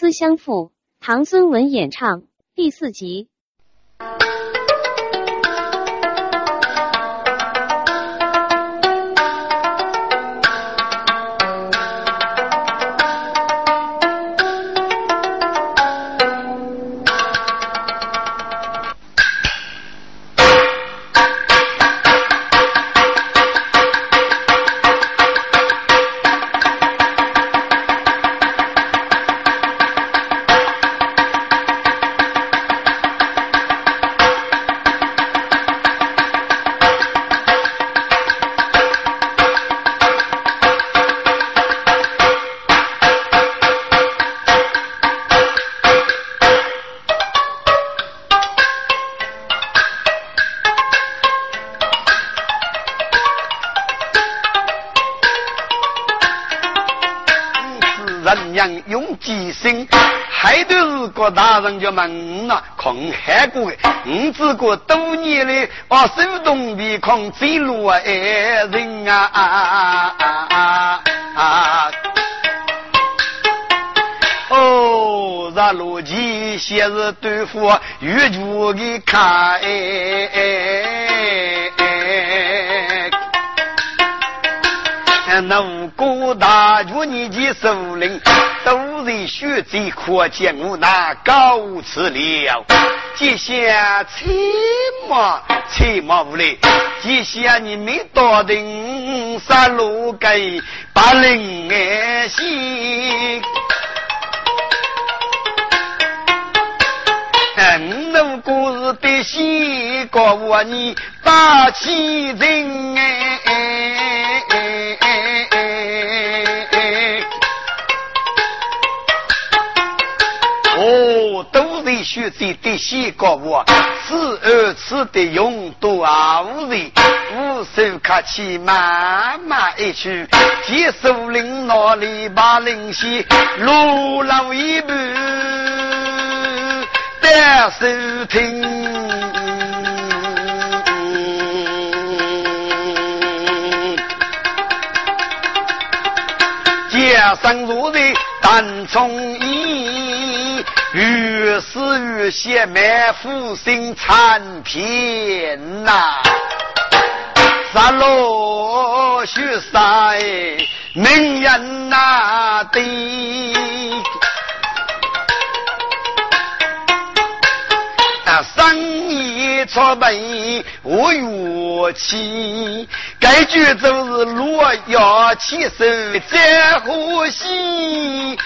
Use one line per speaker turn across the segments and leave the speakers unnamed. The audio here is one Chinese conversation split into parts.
思相负，唐孙文演唱第四集。
娘用计心，还都是国大人就问了，空海过的，五只个多年来，我手动的空走路爱人啊！哦，咱罗辑先是对付玉竹的看。那五个大军，你的首领都在血贼，可见我那高次了。接下车马车马无来，接下你没到定山路给把人爱心。五故事的西告我你大气人哎。学者的写告我，此二次的勇夺无人，无手客气，慢慢一去，接手领哪里把领先，路老一步，得手听，加上如的单从一。于是越写满腹心残篇呐，杀罗血杀名人呐的，啊生意错本无乐器，该句就是洛阳起手在呼吸。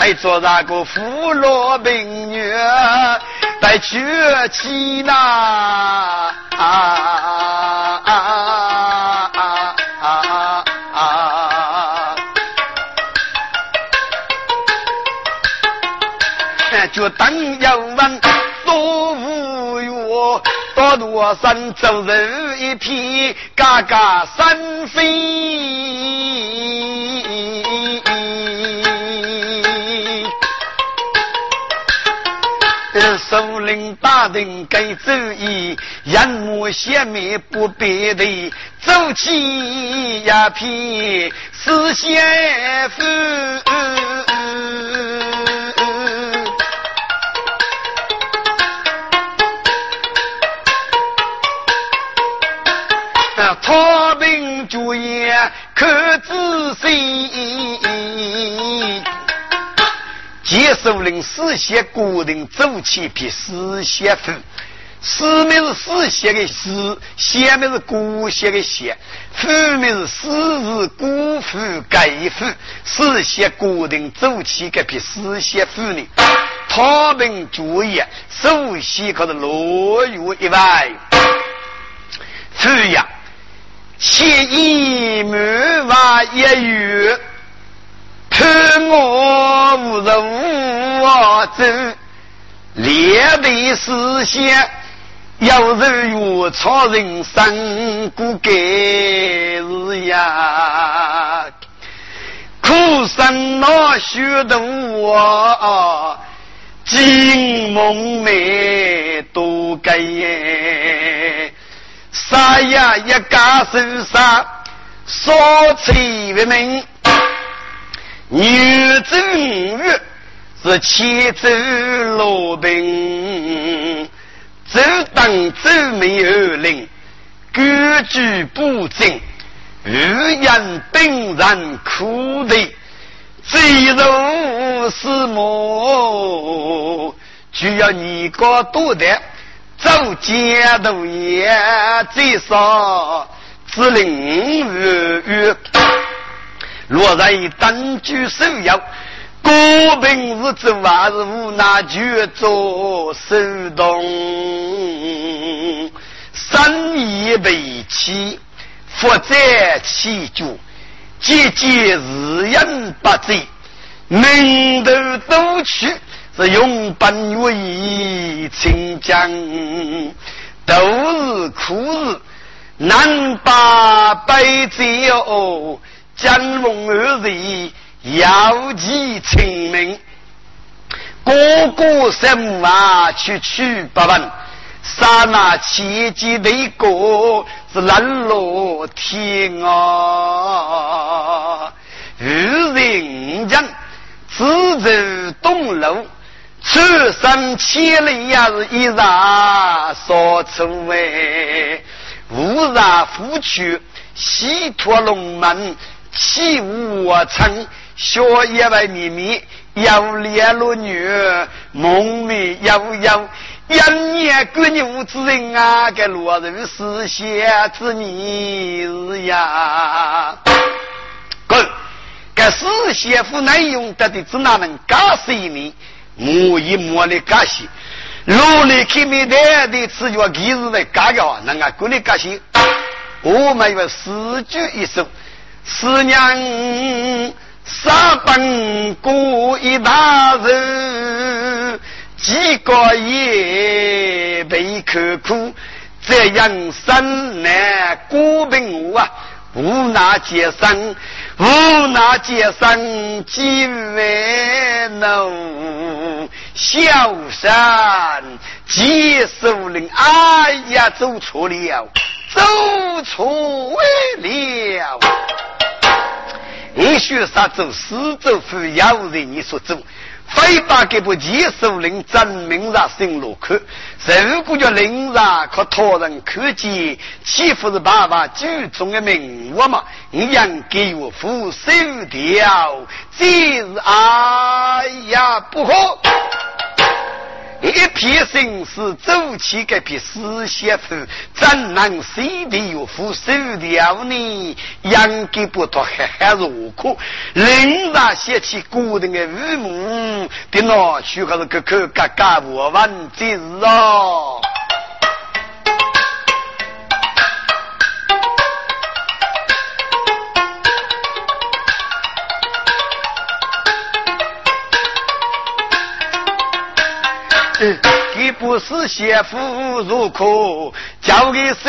还做那个扶罗病女带娶妻呐啊啊啊啊啊啊！就当要问多无哟，多多山走人一匹，嘎嘎山飞。首领大人该走意，人目显面不别的，走起一片是先锋。操兵主业可仔细。接首领四写固定走起批四写赋，四名是四写的四，写名是古写的写，赋名是四是古赋改赋，四写固定周期这批四写赋呢。他们注意，首先可是落月一外，注意，前一满万一月。看我无人无走，列位思想，有人越超人生过该日呀，苦生那许多我，金梦寐多该耶，啥呀一家手上，说起为名。女子五月是千走罗宾，走当走没有灵，居居不正，语言本然苦的，最如是么？就要你个多的走街头也最少只领五月。若然单居守要，过平日子还是无奈就做手动，生意为起，负责起居，节节日人不济，门头都去是用本为清江，都是苦日难把百贼哦。江龙二日要记清明，哥哥生娃去取不问，刹那千机的歌是冷落天啊！遇人讲自走东路，出生千里也是一日所出哎，无然夫去西托龙门。起舞成，学业外秘密，要连罗女，梦寐悠悠，一年过年无之人啊，该落入丝线之泥呀！滚！该丝线夫难用得的，只哪能干死一米？摸一摸的干些，努力开面的的，只叫几日来干掉，那俺过来干些，我们有诗句一首。四娘三本过一大人，几个月被刻苦，这样生难过病啊，无奈皆生，无奈皆生几万怒，小山几首人，哎呀，走错了，走错了。你学啥走？死走非要人你所走，非把这部结束令证明上新路口。如果叫令上可托人可见，岂不是爸爸举中的名物嘛？你应给我付手条，这是哎呀不好。一片心思走起这片死媳妇，怎能随地有副手条呢？养给不脱，还还如苦。人上写起古人的父母，别拿去还是个口嘎嘎我问这是哦。给不是媳妇入库，交给手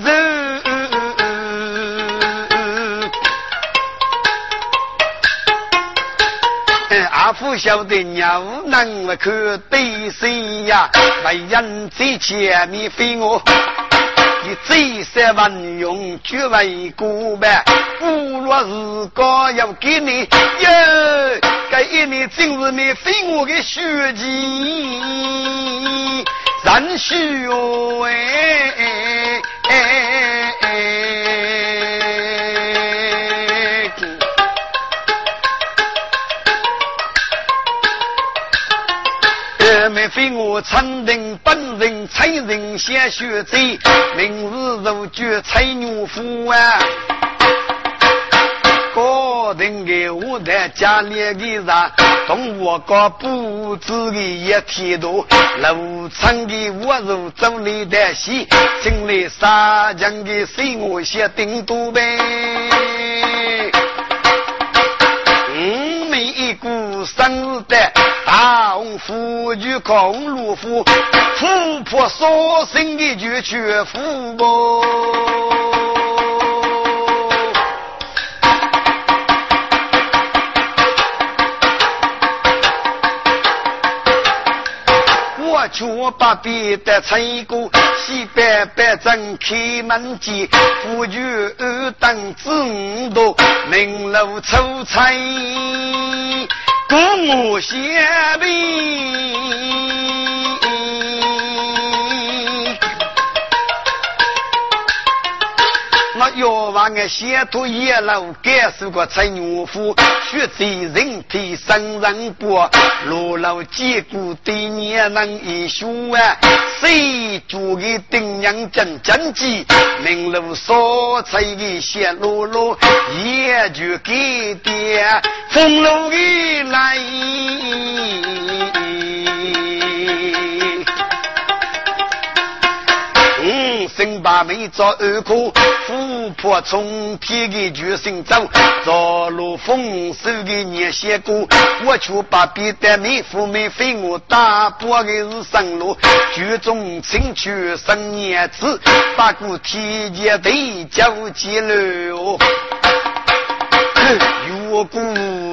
指。阿父晓得娘能不可对谁呀？为人在前面飞我。你这三万用绝为过呗，不若是个要给你哟，这一年真是你非我的血迹，人血哎。我长人本人才人先学走，明日如绝才女夫啊！高人给我在家里的人，同我个布置的一天多，路长的我如走里的西，进来杀将的随我先顶多呗。嗯，每一股生日的。大红夫就空路夫，富婆所生的就缺富婆。我却把别的成果，西北北正开门见，夫君当子五多，名楼出彩，故我相比。要往个先土野路，感受个陈牛夫，血在人体生人过，路路坚固对年能一学啊，谁做个顶梁真真机，明路所在的。线路路，也就给点风路的来。嗯生把没做二苦，富婆从天的决心走，着路丰收的年些过，我却把别的没富没费我大伯的是生路，剧中请去生年子，把过天界对交接了。有我古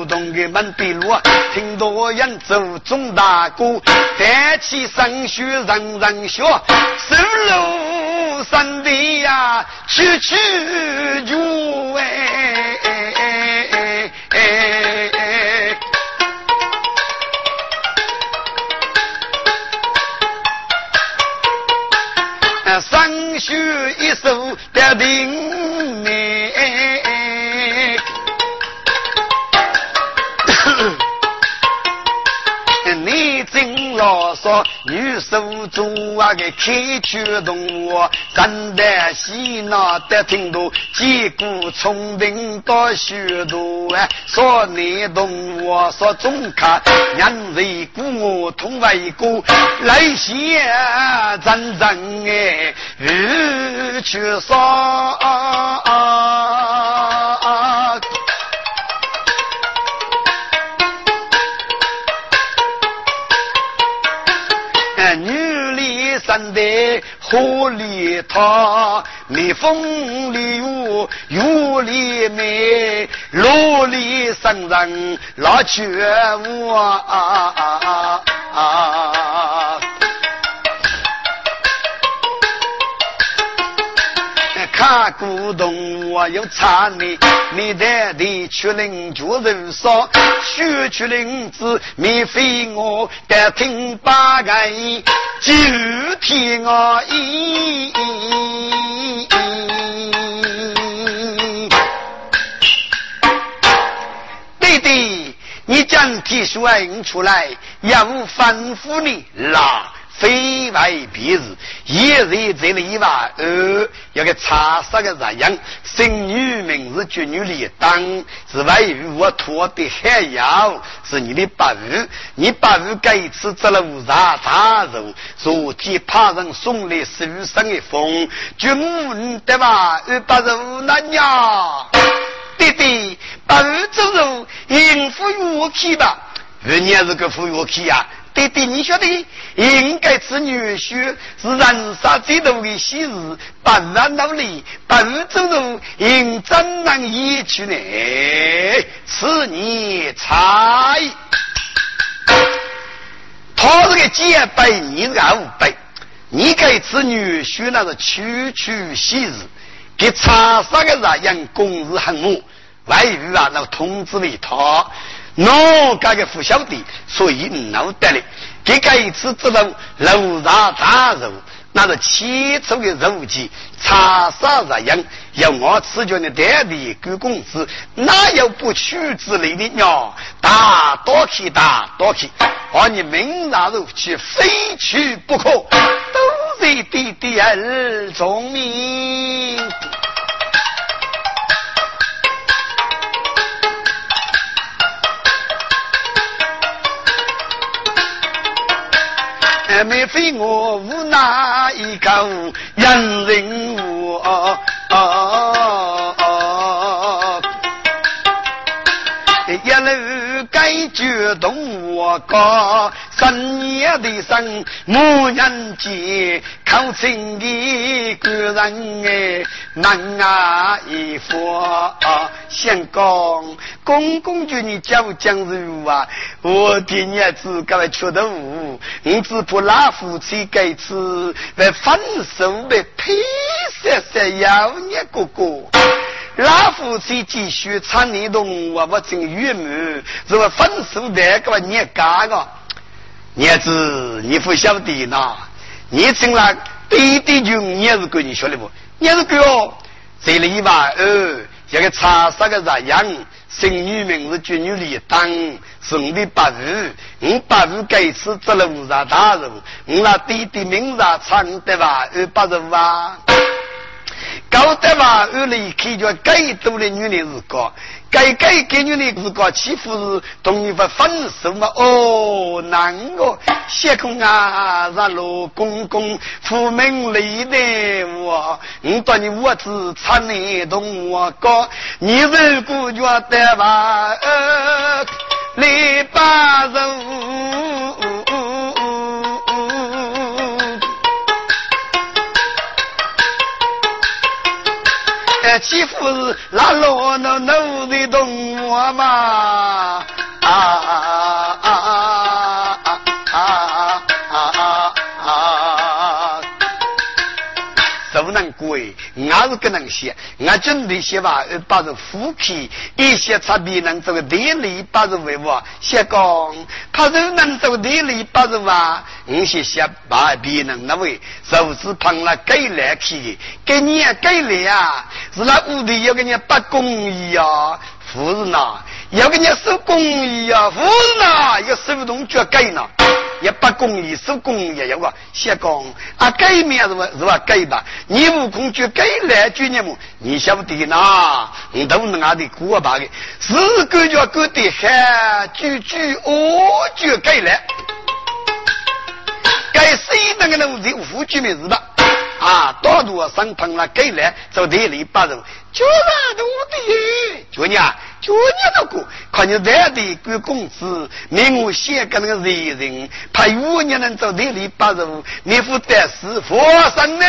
董的门壁路，听到人走中大鼓，弹起声学人人学，走路去去就哎哎哎。声学一首的定老说女手中啊个开曲动物，站在西那的听到，击鼓冲顶到许多啊，说你动物说中卡，人为鼓我同为鼓，来些真正哎，日去说。山的河里涛，蜜蜂里有雨里美，路里生人老觉悟啊！看古董我有差你，你带的去领脚人少，学去领子免费我得听八个，就听我一。弟弟，你将提书印出来，要吩咐你啦。非外别日，一日这里话二，要个茶色的日样，生女名字绝女里当，是外于我托的海妖，是你的八日，你八日该次做了无啥大肉，如今怕人送来受伤的风，君母对吧？二八十五那娘，弟弟八日走路应付我去吧？人家是个副乐器呀。你晓得应该是女婿，是人生最大的喜事，不然努力，不走路，应怎能移去呢？此你猜，他这个结拜，你是后辈，你该是女婿，那是区区喜事，给茶上的人员公事很忙，外遇啊，那通知为他。侬家个不晓得，所以闹得了。这个一次知道楼上大肉，那是起初的肉鸡，茶沙日样，要我吃叫你带的狗公子，哪有不取之类的鸟？大多去大多去，把你明拿肉去，非去不可。都是弟弟儿聪明。妹妹非我无奈一个人人物，一路该绝动我高，三年的生母人节，靠亲的个人哎，难啊一佛啊相公，公公叫你讲讲如啊，我的儿子该来缺德无，你只怕老夫妻该次来分手的配色色妖孽哥哥。老夫妻继续唱你动，我不成郁闷。如果分手的个你干个，儿子你不晓得呐？你成了弟弟就你是闺你晓得不？你是闺哦，这里吧哦，这个茶色个咋样？生女名字绝女里当，生的八日，我八日该次做了五十大人，我那弟弟名字唱对吧？二八十五啊。搞得嘛，二来一看就该多的女人是高，该该给女人是高，岂不是同你不分手嘛？哦，难哦，谢空啊，让老公公出门累的我，我把你屋子擦你同我讲，你如果觉得吧，来把手。欺负是那老那奴的动物嘛？是跟人写，俺准备写吧，把这夫妻一些差别能做个地理八十为我写讲，他是能做地理八十哇，我写写把别人那位，就是碰了改来去，给你改来啊，是那屋里有个人不公义啊，夫人呐，有个人手工艺啊，夫人呐，有手动脚改呢。也不公益，手工也有个先讲啊，改面是吧？是吧？改吧，你悟空就改来就你们？你晓得呐？你都能俺的过吧的，是个叫个的还句句哦就改来，改谁那个能的无句名是吧？啊，大多上碰了给来，走地里八人，就那都的，就你啊。就你那个，看你在的给工资，你我写个那个人人，怕五年能走地里八路，你负得是佛生呢？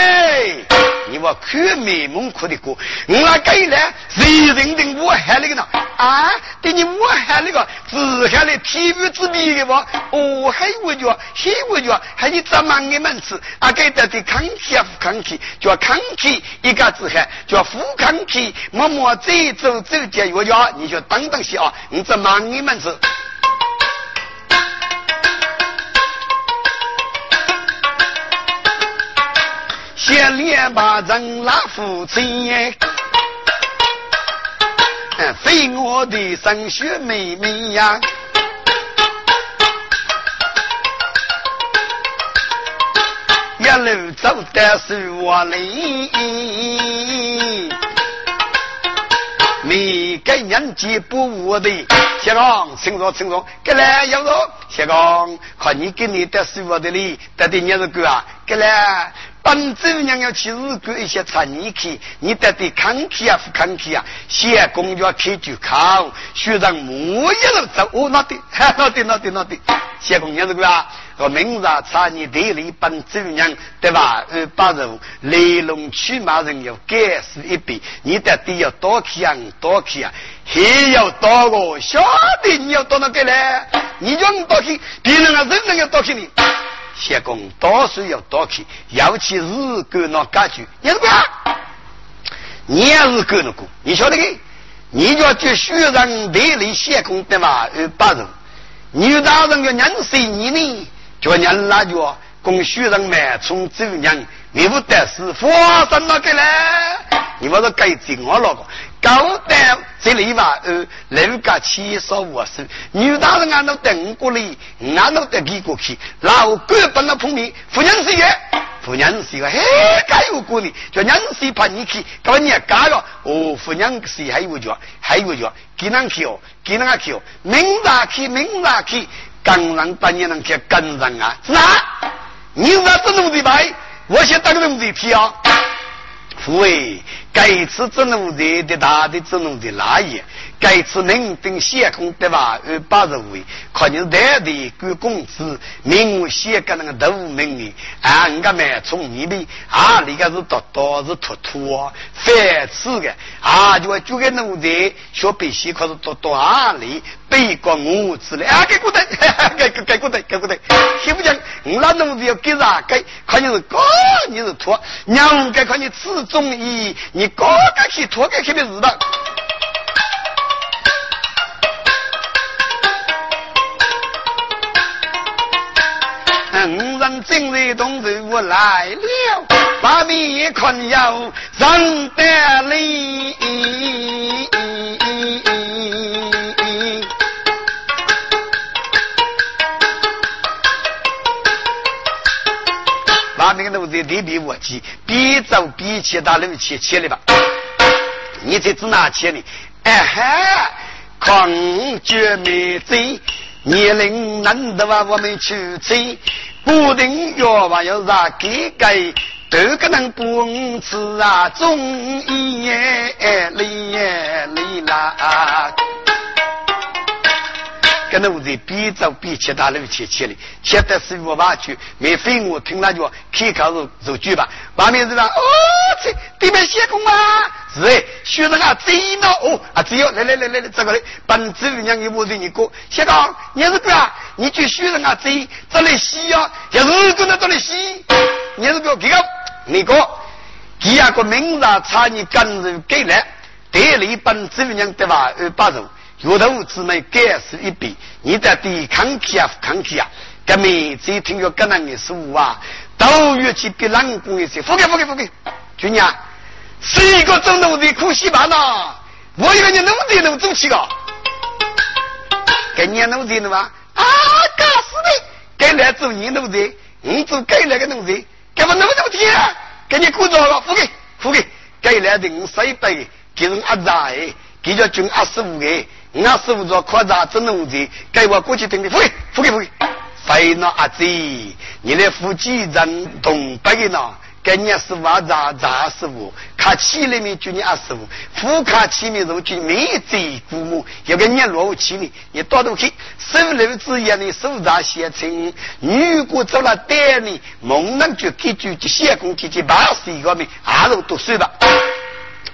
你我看美梦哭的过，我那给了贼人的我还那个呢？啊，对你我还那个只看来体育之比的吧？哦，还有句，还有句，还有这么个门子，啊，给的的康体啊，副康体，叫康体一个字还叫副康体，默默走走走接我叫。你就等等些啊！你这忙你们是，先连把人拉夫妻，非我的生血妹妹呀！一路走的是我哩。你给年纪不我的，谢公，请坐，请坐。给来要坐，谢公，看你给你得是我的哩，得的你是个啊？给来，本主娘要去日本一些产业去，你得的康体啊，不康体啊？谢公要开就考，学生莫一路走，哦，那的，那的，那的，那的。谢公交是个啊？我明日产业地里本主娘对吧？呃八路来龙去马人要改死一笔，你得得要多看多看，还要多个晓得你要多那个嘞？你叫你多看，别人啊人人要多看你。谢公多数要多看，尤其是干那家具，你是个你也是干那个，你晓得个？你要去学人地里谢公对吧？二八路，女大人要认识你呢。叫人那叫供许人买从走人，你不得是发生那个嘞？你不是该进我那个高单这里吧？呃，人家七十五岁，女大人俺都等过来，俺都得给过去。老哥本来碰面，夫人是个，夫人是个，嘿，该有过的，叫人是怕你去，搞你干了。哦，夫人是还有叫，还有叫，给人去哦，给人去哦，明早去，明早去。刚让半年能去跟人啊？是你是这种的白，我先当个人的皮啊！父位该次只能在的大的只能的那也。该次能登先空对吧？二八十位，看你是代的管工资，名我写个那个头名的，啊，人家蛮聪明的，啊，你个是多多是突突啊，反次的，啊，就就给奴才学背西，可是多多啊里背过我之类，啊，给过的，给 给给过得，给过得，听不讲，我那奴才要给啥给？看你是高，你是脱，娘该看你吃中医，你哥哥去拖个去的是的。五人精锐同志我来了，把面看要认得里。把那个奴才地比我急，边走边去打路去去了吧？你这指哪去呢？哎哈，抗绝灭罪，年龄难得话我们去追。固定药吧，要啥给给，都可能不吃啊，中医里里啦。跟那屋子边走边吃大路切切的，切的是我爸去，没费我听那句话，开口入入句吧。外面是吧？哦，这对面谢公啊，是哎，学生啊，贼闹哦啊，只有来来来来来，这个嘞，本子里面你我对你过，谢公，你是个啊，你去学生啊，贼这里洗啊，也是跟那这里洗，你是个这个，你个，第二个名字啊差你跟人给来，代理本子里面对吧？二八十五。有头姊妹改是一笔，你在抵抗气啊，抗气啊！革命这听有个人的书啊，都越去比冷宫一些，不给不给不给！军娘，是一个做奴的苦西吧呐？我一个人奴的能走起个？给你奴的了吗？啊，干死的！该来做你奴的，你做该来个奴的，给我奴的不听，给你鼓掌了，不给不给！该来的我十一百，给人阿仔，给叫军二十五个。我师傅说扩张真农的，给我过去听的，付给付给付给。费那阿子，你来付几人东北的呢？给你师傅啊，咋咋师傅？卡起里面就你阿师傅，副卡起面如就没贼父母，有个年落起呢，你到头去，手楼之言的手札写成，如果做了单呢，猛能就给就就写工提提八十一个名，还是读书吧。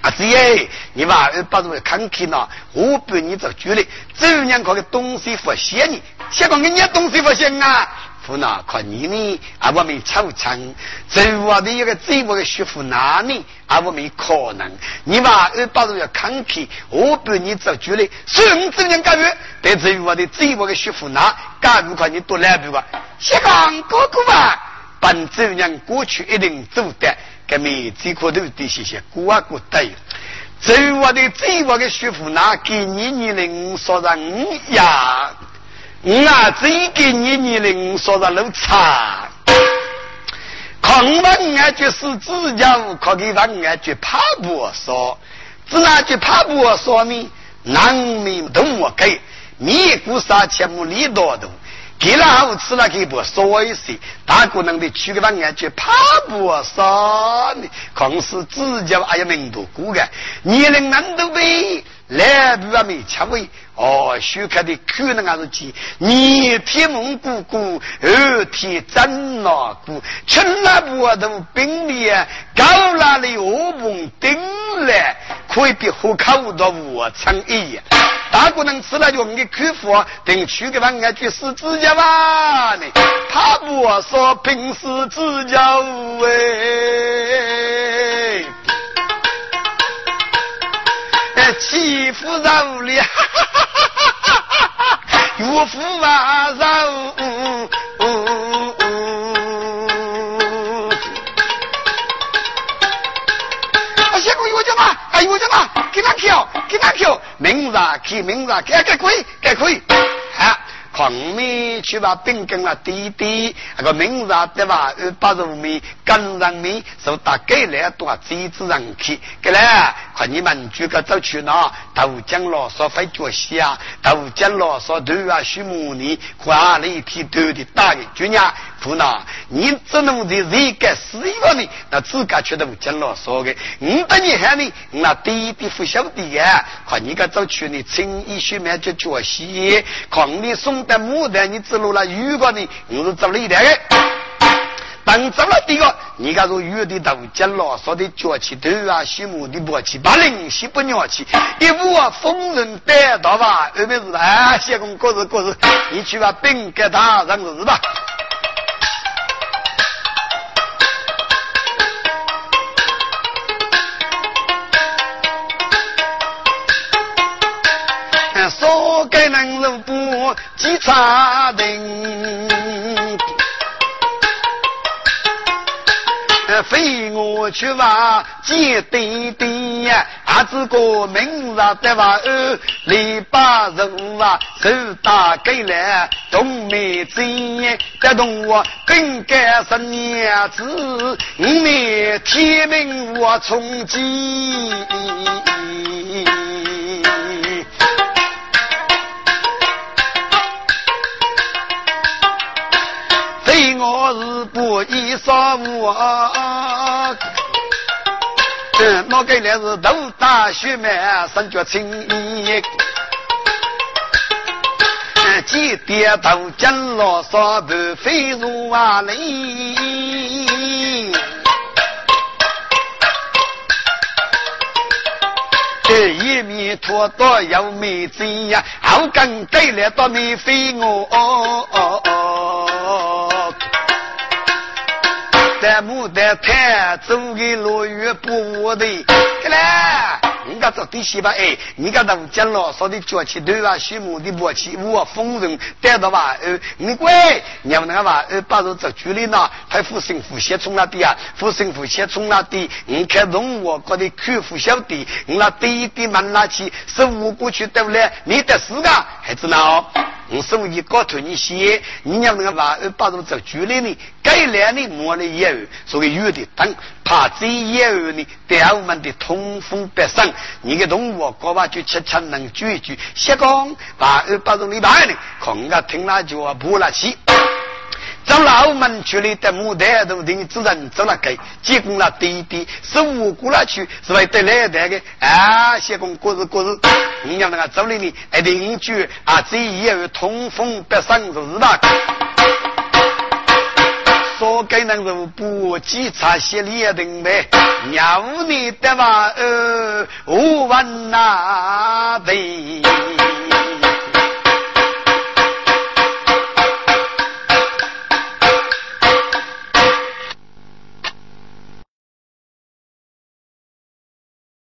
啊，子耶，你把把这个看看呢，我帮你做主力，走两个东西不嫌你，先讲人家东西不嫌啊，不那看你呢，啊我们抽成，走我的一个走我的学府哪里，啊我们可能，你把把这个看看，我帮你做主力，所以我走两个月，得走我的走我的学府哪，干不快你多来步吧，先讲哥哥吧，本走两过去一定走得。革命这块头的些些古啊古代，走我的最我的学府那给你年龄说上呀，我啊这给你年龄说上路差，抗问俺就是自家无可给让俺就怕不说，只那就怕不说呢，难民都我给，你古啥钱没理多多。给了后吃了给不说一些，大姑娘的去个那安全怕不少呢，光是指甲还有门多过个，年龄难度呗，来不啊没吃味。哦，许开的可能还是几，你天蒙古古，二天真老古，春来不都冰里啊，高拉的恶风顶来，可以比喝口的我成一样。大姑娘吃了就你客服，等去给方俺去试指甲吧呢，他不说平时指甲哎。欺负人里，岳父啊人，啊，先给我讲嘛，哎，我讲嘛，给他跳，给他跳，明日去，明日去，该可以，该可以，啊。黄米去把饼跟了滴滴，那个名字对吧？二八十五米跟上米，是大概来多几只人去？给来，看你们举个走去哪？豆浆老少会脚下，豆浆老少都要许模拟，花里皮头的大人，就伢不呐，你只能的一个死一个呢，那自个觉得讲了说的，你等你喊你，那弟弟不晓得呀，看你个走去你轻易血面就脚洗，看你送的牡丹，你走路了雨过呢，我是走了一点。等走了这个，你看说有的都讲了，说的脚气头啊，西木的簸箕，把零西不鸟气，一啊风人得到吧，二妹子啊，谢公过日过日，你去把饼给他让日吧。给能如不记差人。非我去吧，见弟弟呀，阿子个明日的话哦，篱笆人啊，手打给来，东梅子得动我更改十年子，你天命我从今。是不衣裳我，嗯，那个来是头大血脉，身脚轻，嗯，几点头巾老少不飞入瓦里，这一面拖到有美子呀，后跟带来到你飞我。在牡丹滩走给落雨不的，来，人家做底细吧？哎，人家都讲了，说的脚气头啊，畜牧的默契，我风人带到吧？呃，你乖，你要那个吧？呃，把这做距离呢，还复兴复先从那地啊，复兴复先从那地，你看从我搞的口福小弟，你那滴滴慢拉起，十五过去对不对？你得死个孩子呢？我手机高头你写，你要那个吧？呃，把这做距离呢，该来的摸了以后，所以有的等，怕这以后呢，对我们的通风不顺，你个动物搞吧就吃吃能聚一聚，瞎讲把二把这礼拜呢，空个听了就不了气。走老门去了，的牡丹都等主人走了给，结果了弟弟是无辜了去，是为得来的。个啊，先公过日过日，你要那个走了呢，一定句啊，这以后通风不顺是吧？说给人如不稽查协理等呗，鸟你的话呃，我问哪位？